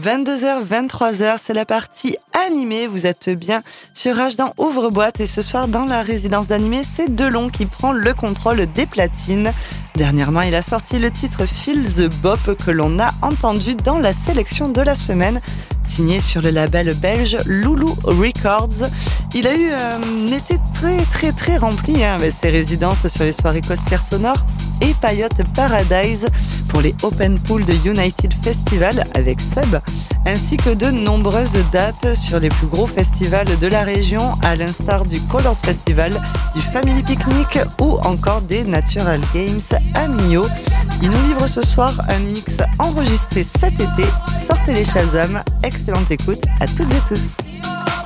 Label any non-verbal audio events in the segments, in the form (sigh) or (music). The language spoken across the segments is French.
22h, 23h, c'est la partie animée. Vous êtes bien sur H dans Ouvre-boîte et ce soir dans la résidence d'animé, c'est Delon qui prend le contrôle des platines. Dernièrement, il a sorti le titre Feel the Bop que l'on a entendu dans la sélection de la semaine signé sur le label belge Loulou Records. Il a eu euh, un été très très très rempli hein, avec ses résidences sur les soirées costières sonores et Payotte Paradise pour les Open Pool de United Festival avec Seb, ainsi que de nombreuses dates sur les plus gros festivals de la région, à l'instar du Colors Festival, du Family Picnic ou encore des Natural Games à Millau. Il nous livre ce soir un mix enregistré cet été. Sortez les Shazam. Excellente écoute à toutes et tous.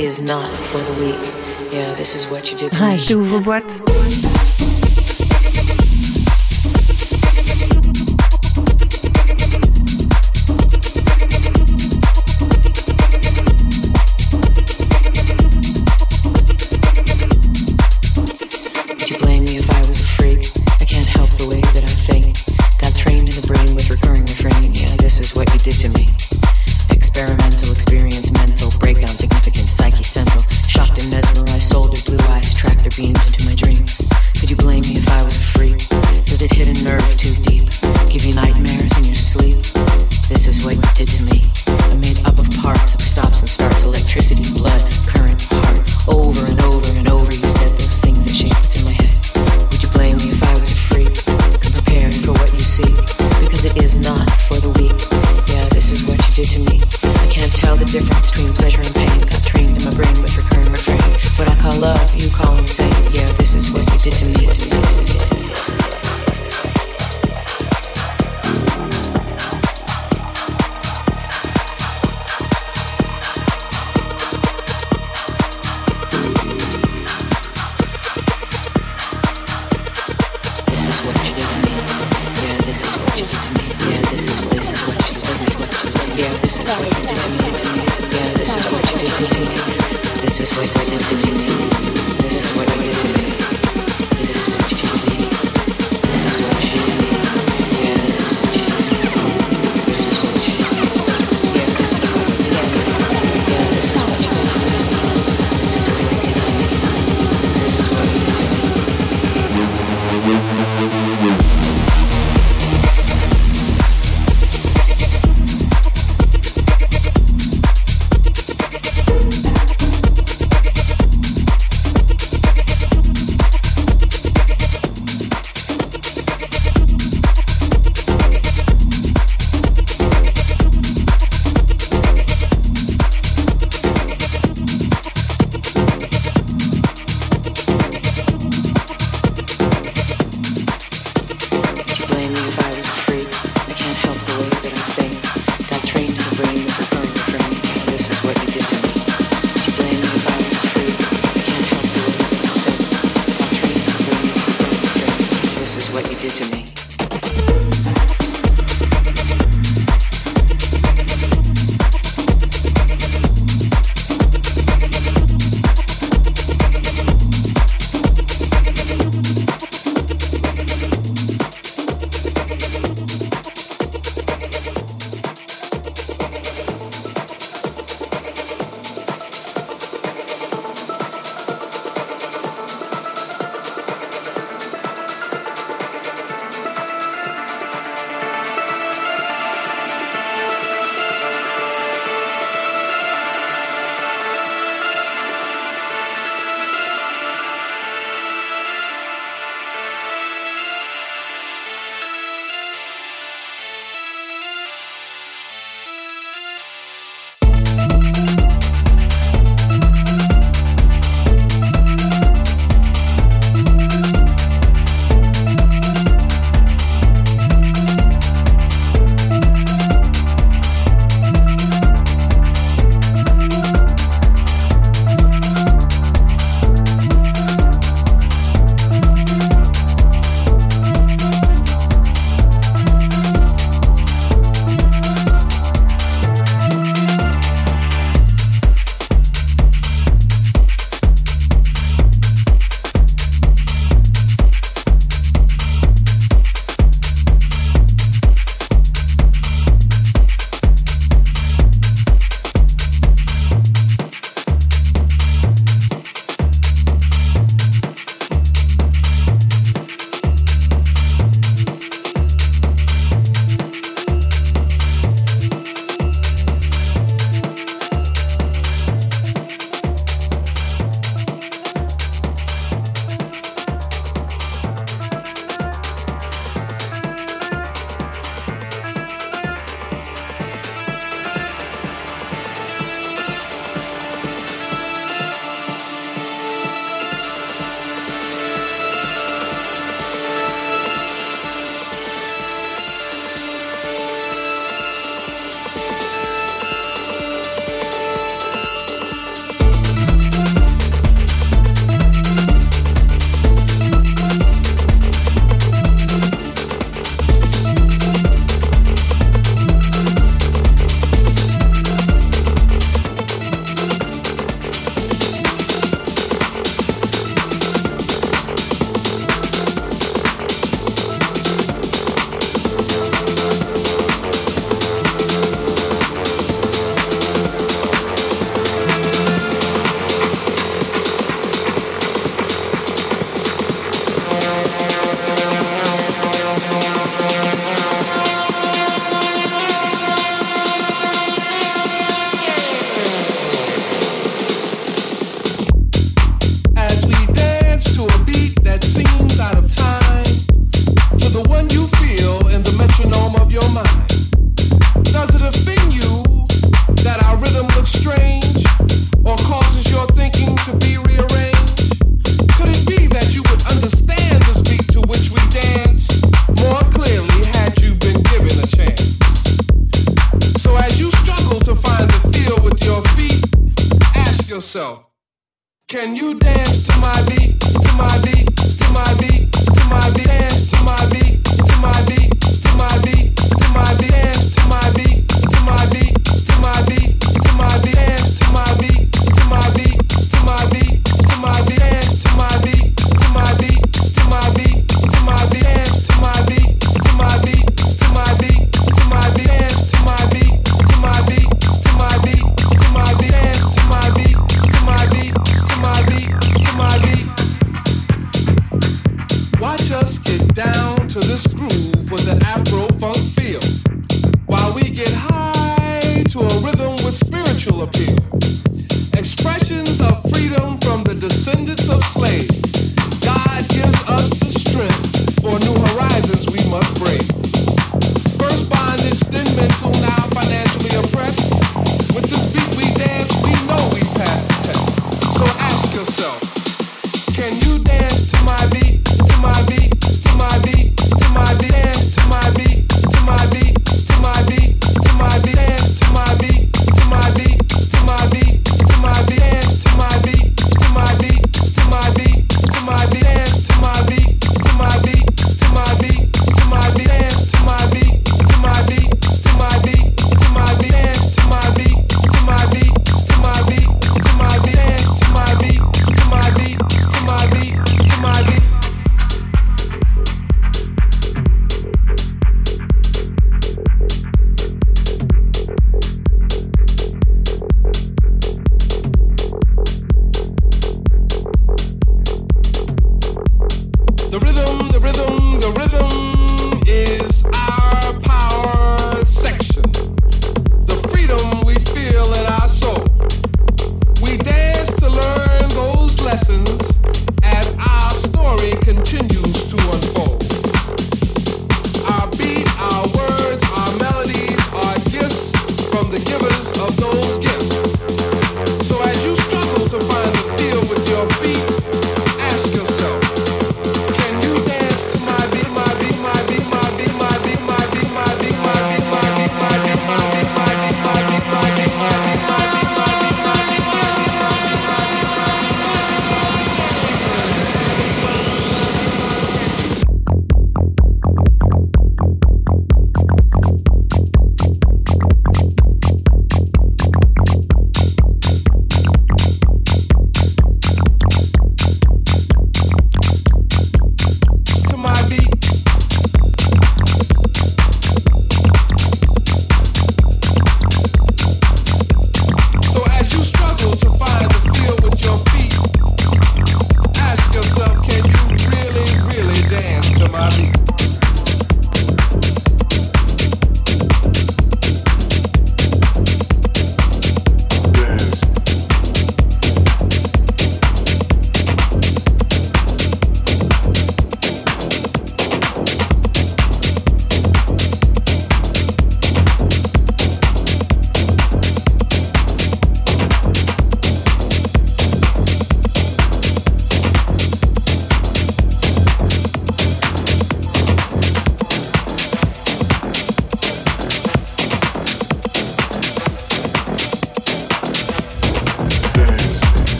is not for the weak. Yeah, this is what you did to me. Boîte.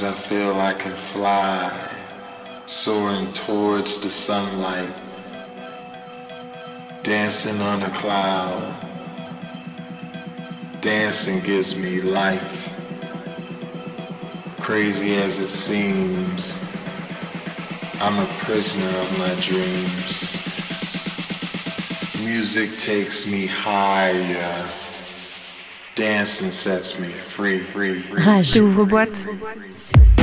Sometimes I feel I can fly, soaring towards the sunlight, dancing on a cloud. Dancing gives me life, crazy as it seems. I'm a prisoner of my dreams. Music takes me higher. Rage. Ouvre-boîte. Dance.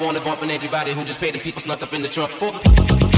Wanna bump and everybody who just paid the people snuck up in the trunk. For the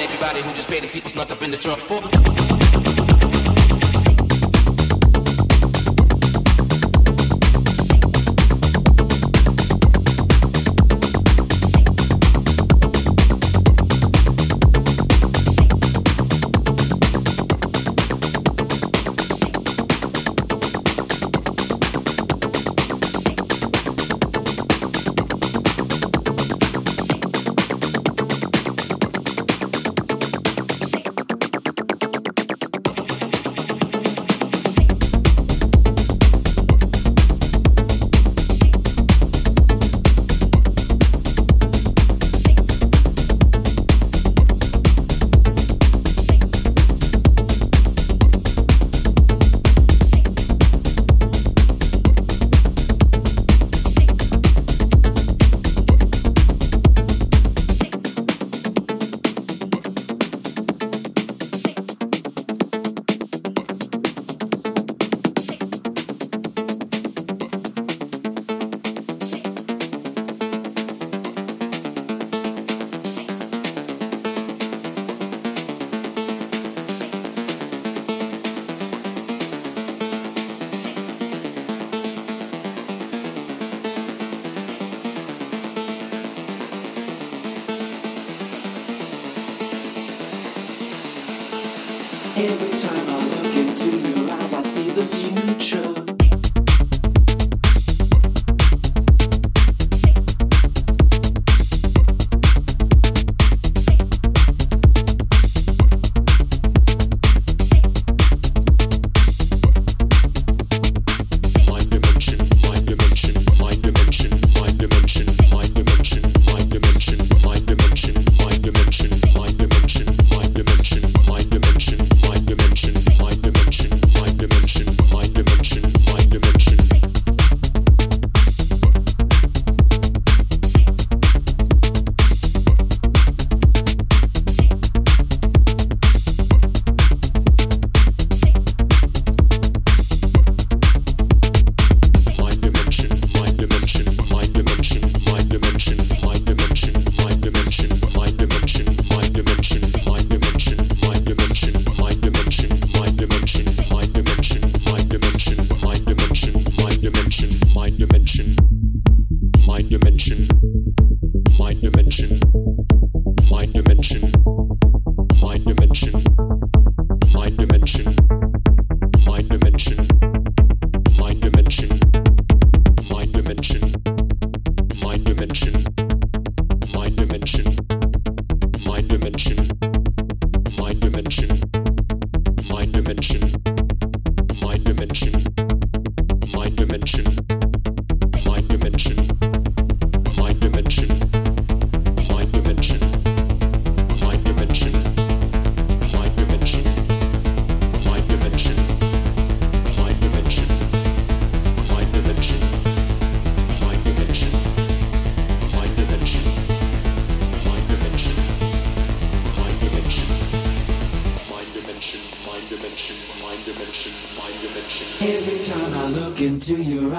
everybody who just paid the people snuck up in the trunk. For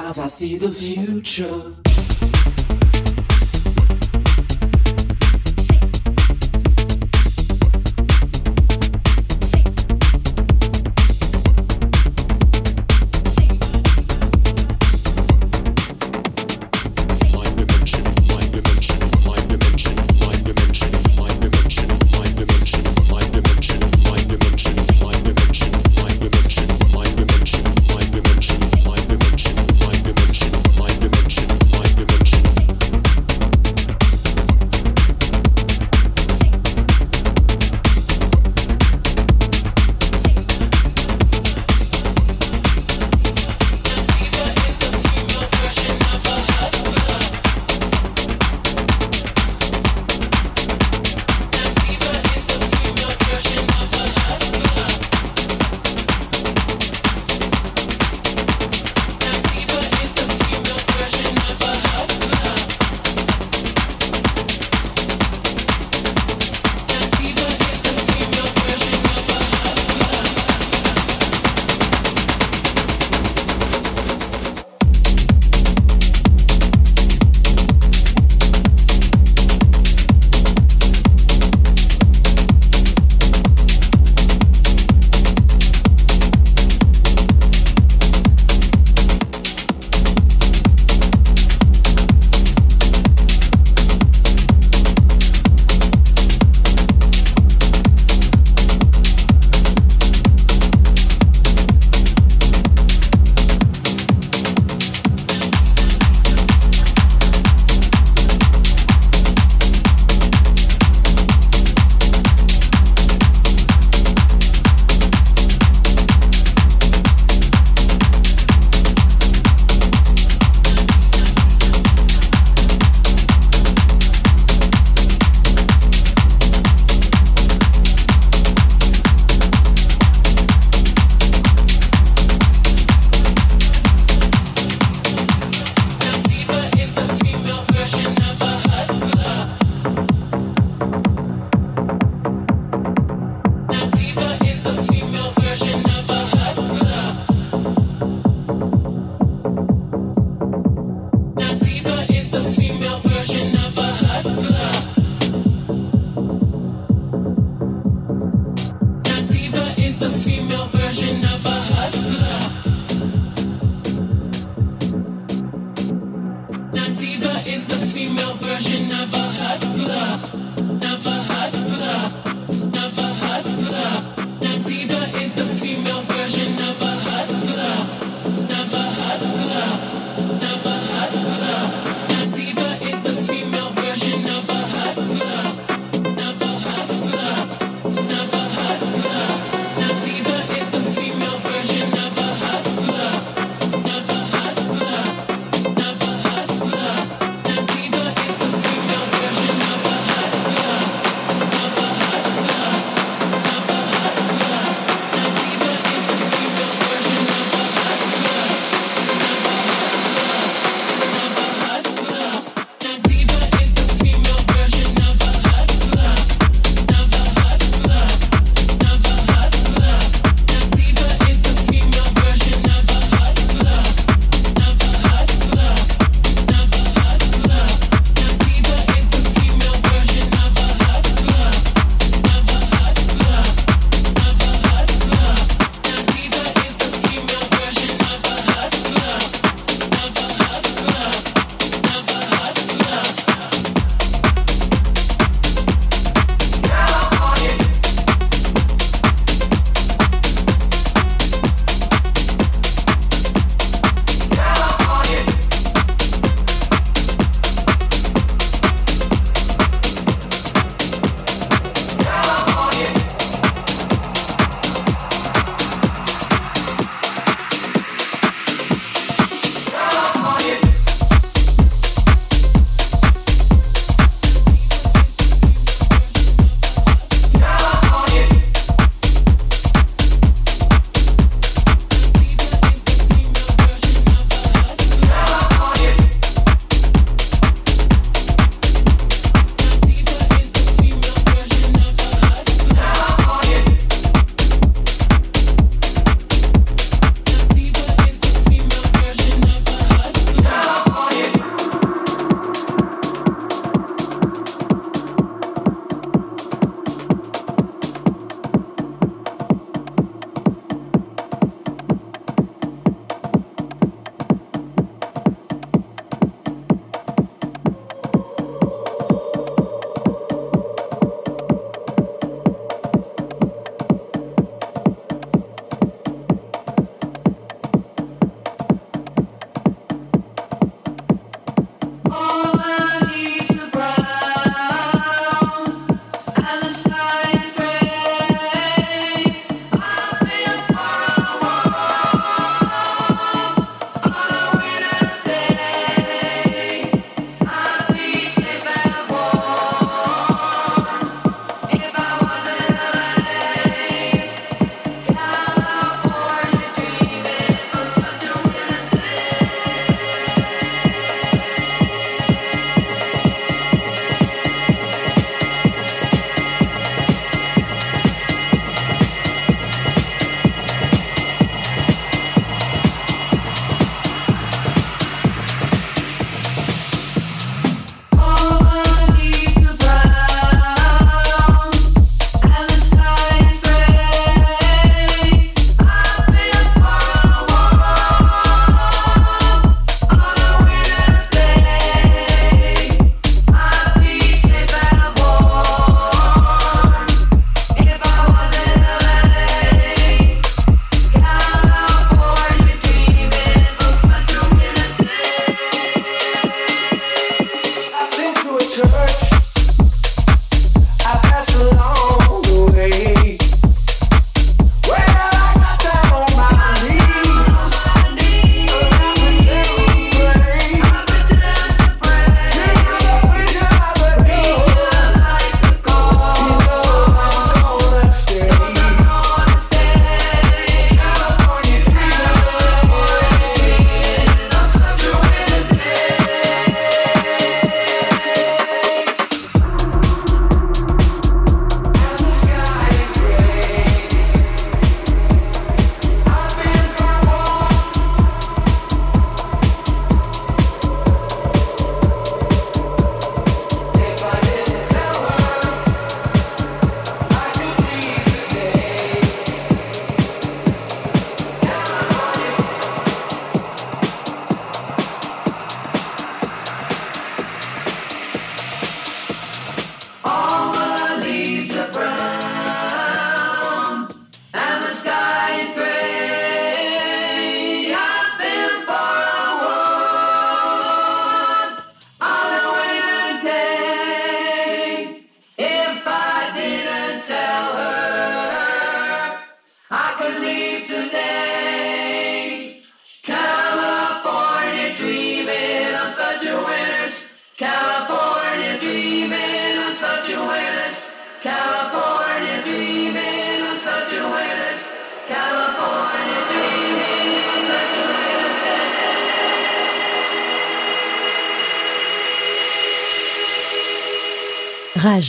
As I see the future.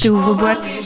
Rage. Ouvre-boîte.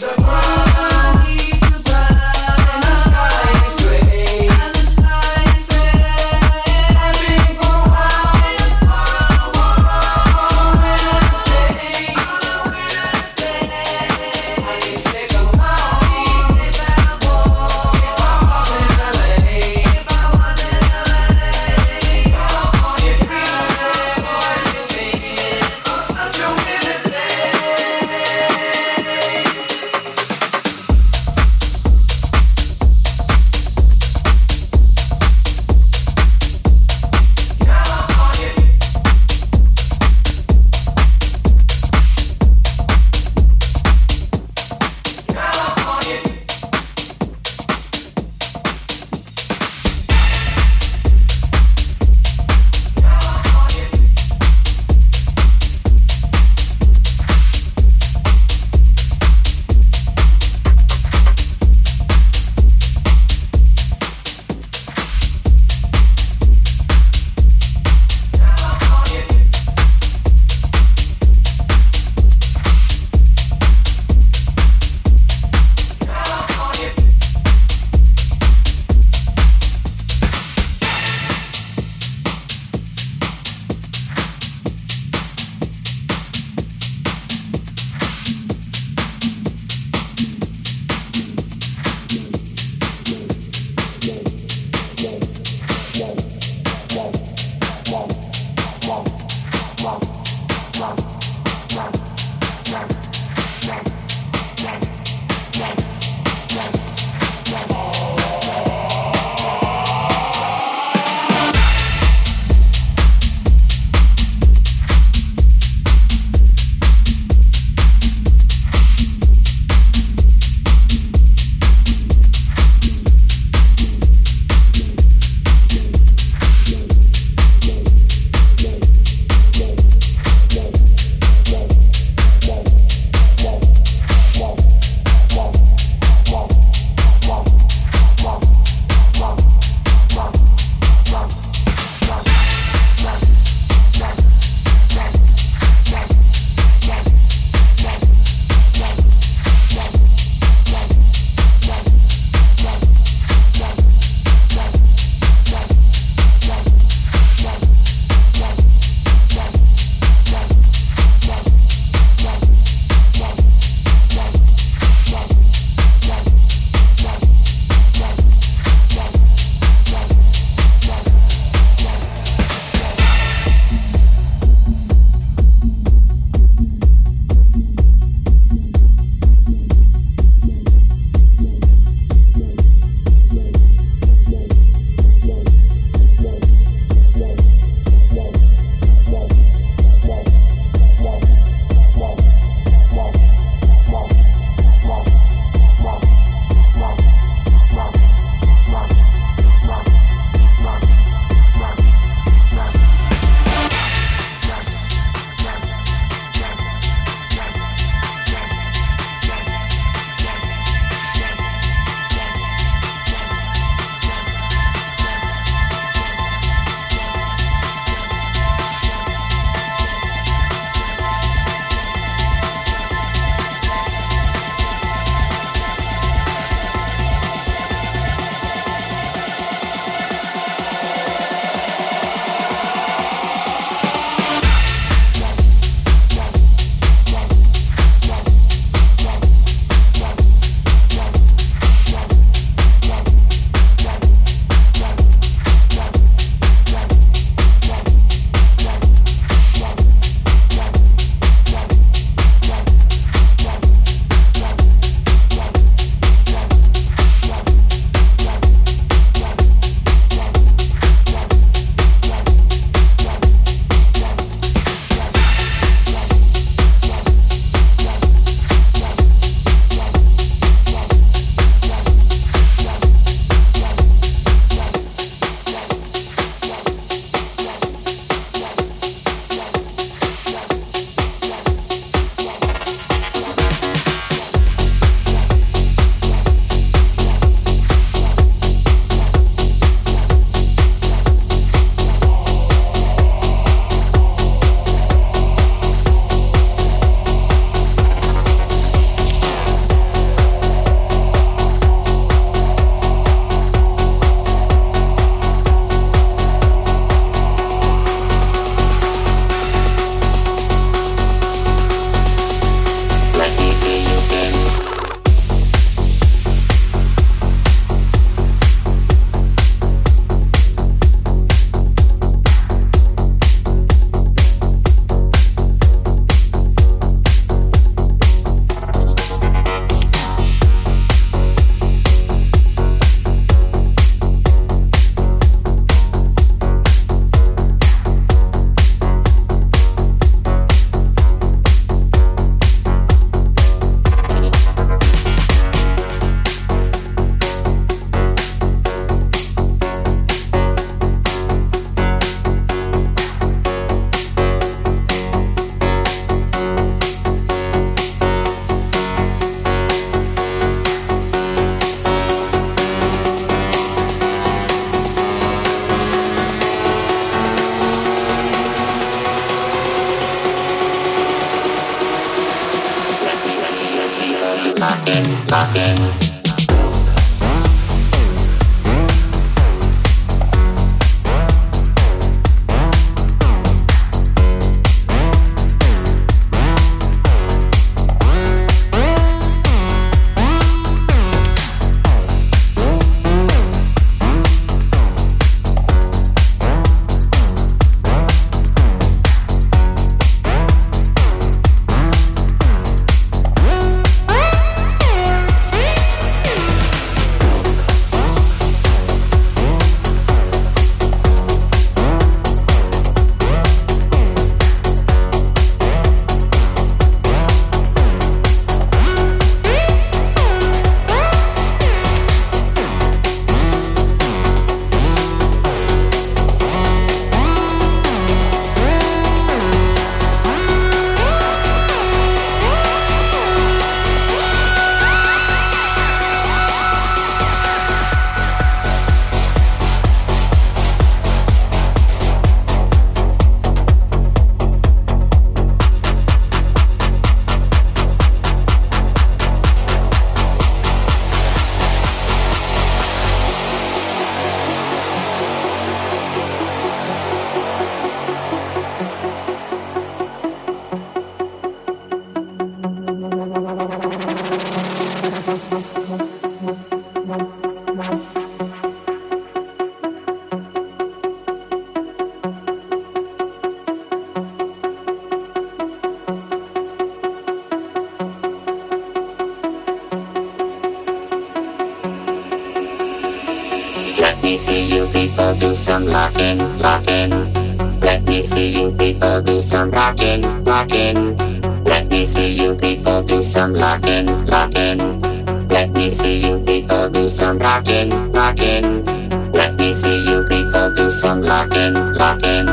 Rocking, rocking. Let me see you people do some locking, locking.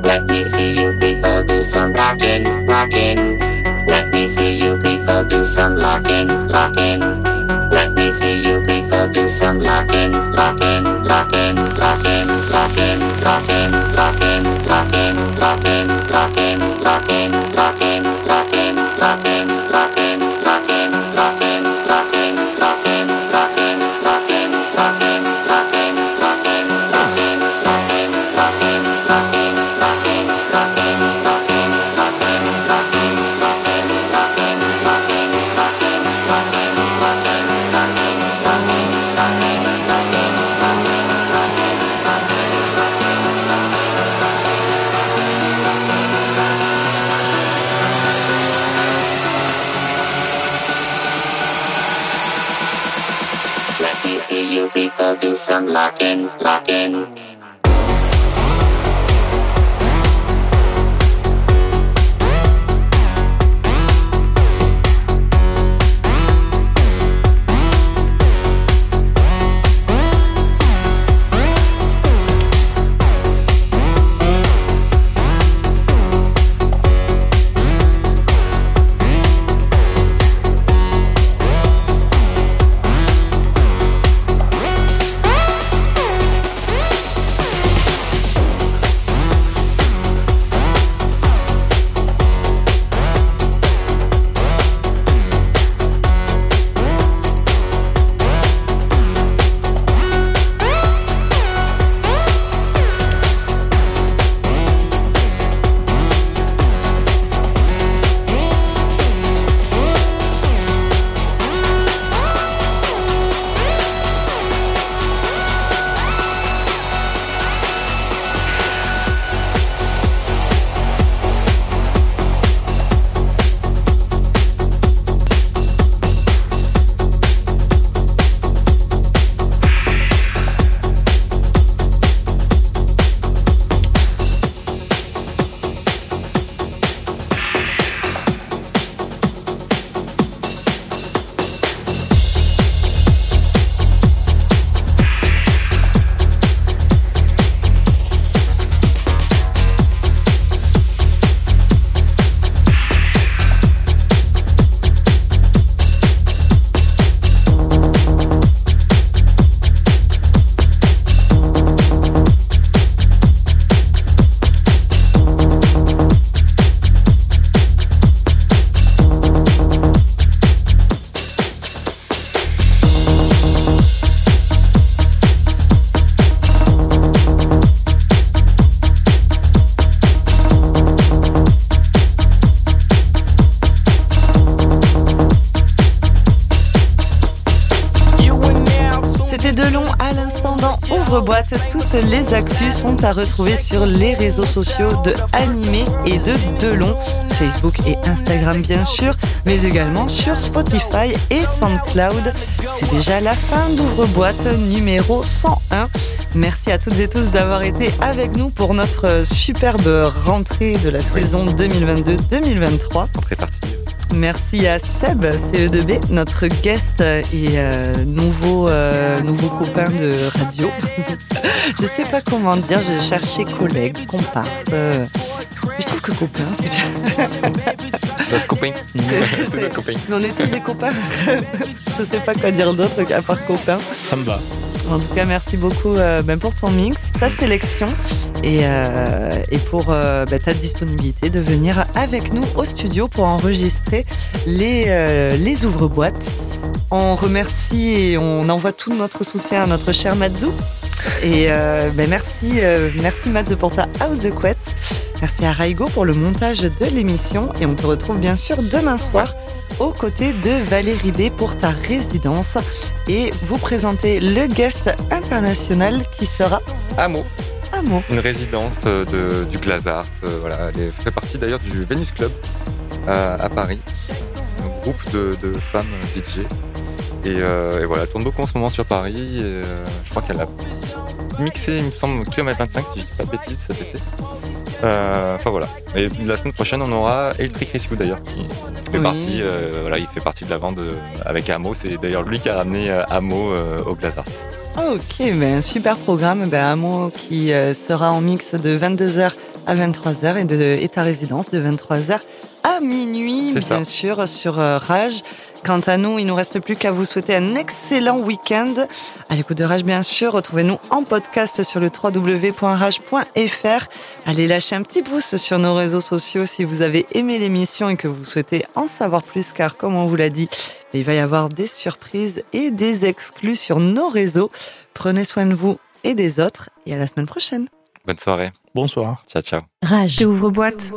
Let me see you people do some rocking, rocking. Let me see you people do some locking, locking. Let me see you people do some locking, locking, locking, locking, locking, locking, locking, locking, locking, locking, locking, locking, locking, locking, lock in, lock in. Sont à retrouver sur les réseaux sociaux de Animé et de Delon, Facebook et Instagram bien sûr, mais également sur Spotify et SoundCloud. C'est déjà la fin d'ouvre-boîte numéro 101. Merci à toutes et tous d'avoir été avec nous pour notre superbe rentrée de la saison 2022-2023. Merci à Seb, CE2B, notre guest et euh, nouveau, euh, nouveau copain de radio. (laughs) je sais pas comment dire, je cherchais collègue, comparse. euh, je trouve que copain, c'est bien. Notre copain. (laughs) C'est- C'est notre copain. On est tous des copains. (laughs) je sais pas quoi dire d'autre qu'à part copain. Ça me va. En tout cas, merci beaucoup euh, ben, pour ton mix, ta sélection et, euh, et pour euh, ben, ta disponibilité de venir avec nous au studio pour enregistrer les, euh, les ouvre-boîtes. On remercie et on envoie tout notre soutien à notre cher Matsu. Et ben, merci, merci Matsu pour ta house de couette. Merci à Raigo pour le montage de l'émission. Et on te retrouve bien sûr demain soir aux côtés de Valérie B pour ta résidence et vous présenter le guest international qui sera Amo, Une résidente euh, de, du Glazart. euh, voilà, elle fait partie d'ailleurs du Venus Club euh, à Paris, un groupe de, de femmes DJ. Et, euh, et voilà, elle tourne beaucoup en ce moment sur Paris. Et, euh, je crois qu'elle a mixé, il me semble, Kilomètre 25, si je dis pas de bêtises, cet été. Euh, Enfin voilà. Et la semaine prochaine, on aura Electric Rescue d'ailleurs, qui fait Oui. partie. voilà, il fait partie de la euh, avec Amo. C'est d'ailleurs lui qui a ramené Amo au Glazart. Ok, ben, super programme. Ben, Amo qui euh, sera en mix de 22h à 23h et, de, et ta résidence de 23h à minuit, bien ça. sûr, sur euh, Rage. Quant à nous, il nous reste plus qu'à vous souhaiter un excellent week-end. À l'écoute de Rage, bien sûr, retrouvez-nous en podcast sur le www.rage.fr. Allez lâcher un petit pouce sur nos réseaux sociaux si vous avez aimé l'émission et que vous souhaitez en savoir plus, car comme on vous l'a dit, il va y avoir des surprises et des exclus sur nos réseaux. Prenez soin de vous et des autres et à la semaine prochaine. Bonne soirée. Bonsoir. Ciao, ciao. Rage. Ouvre-boîte.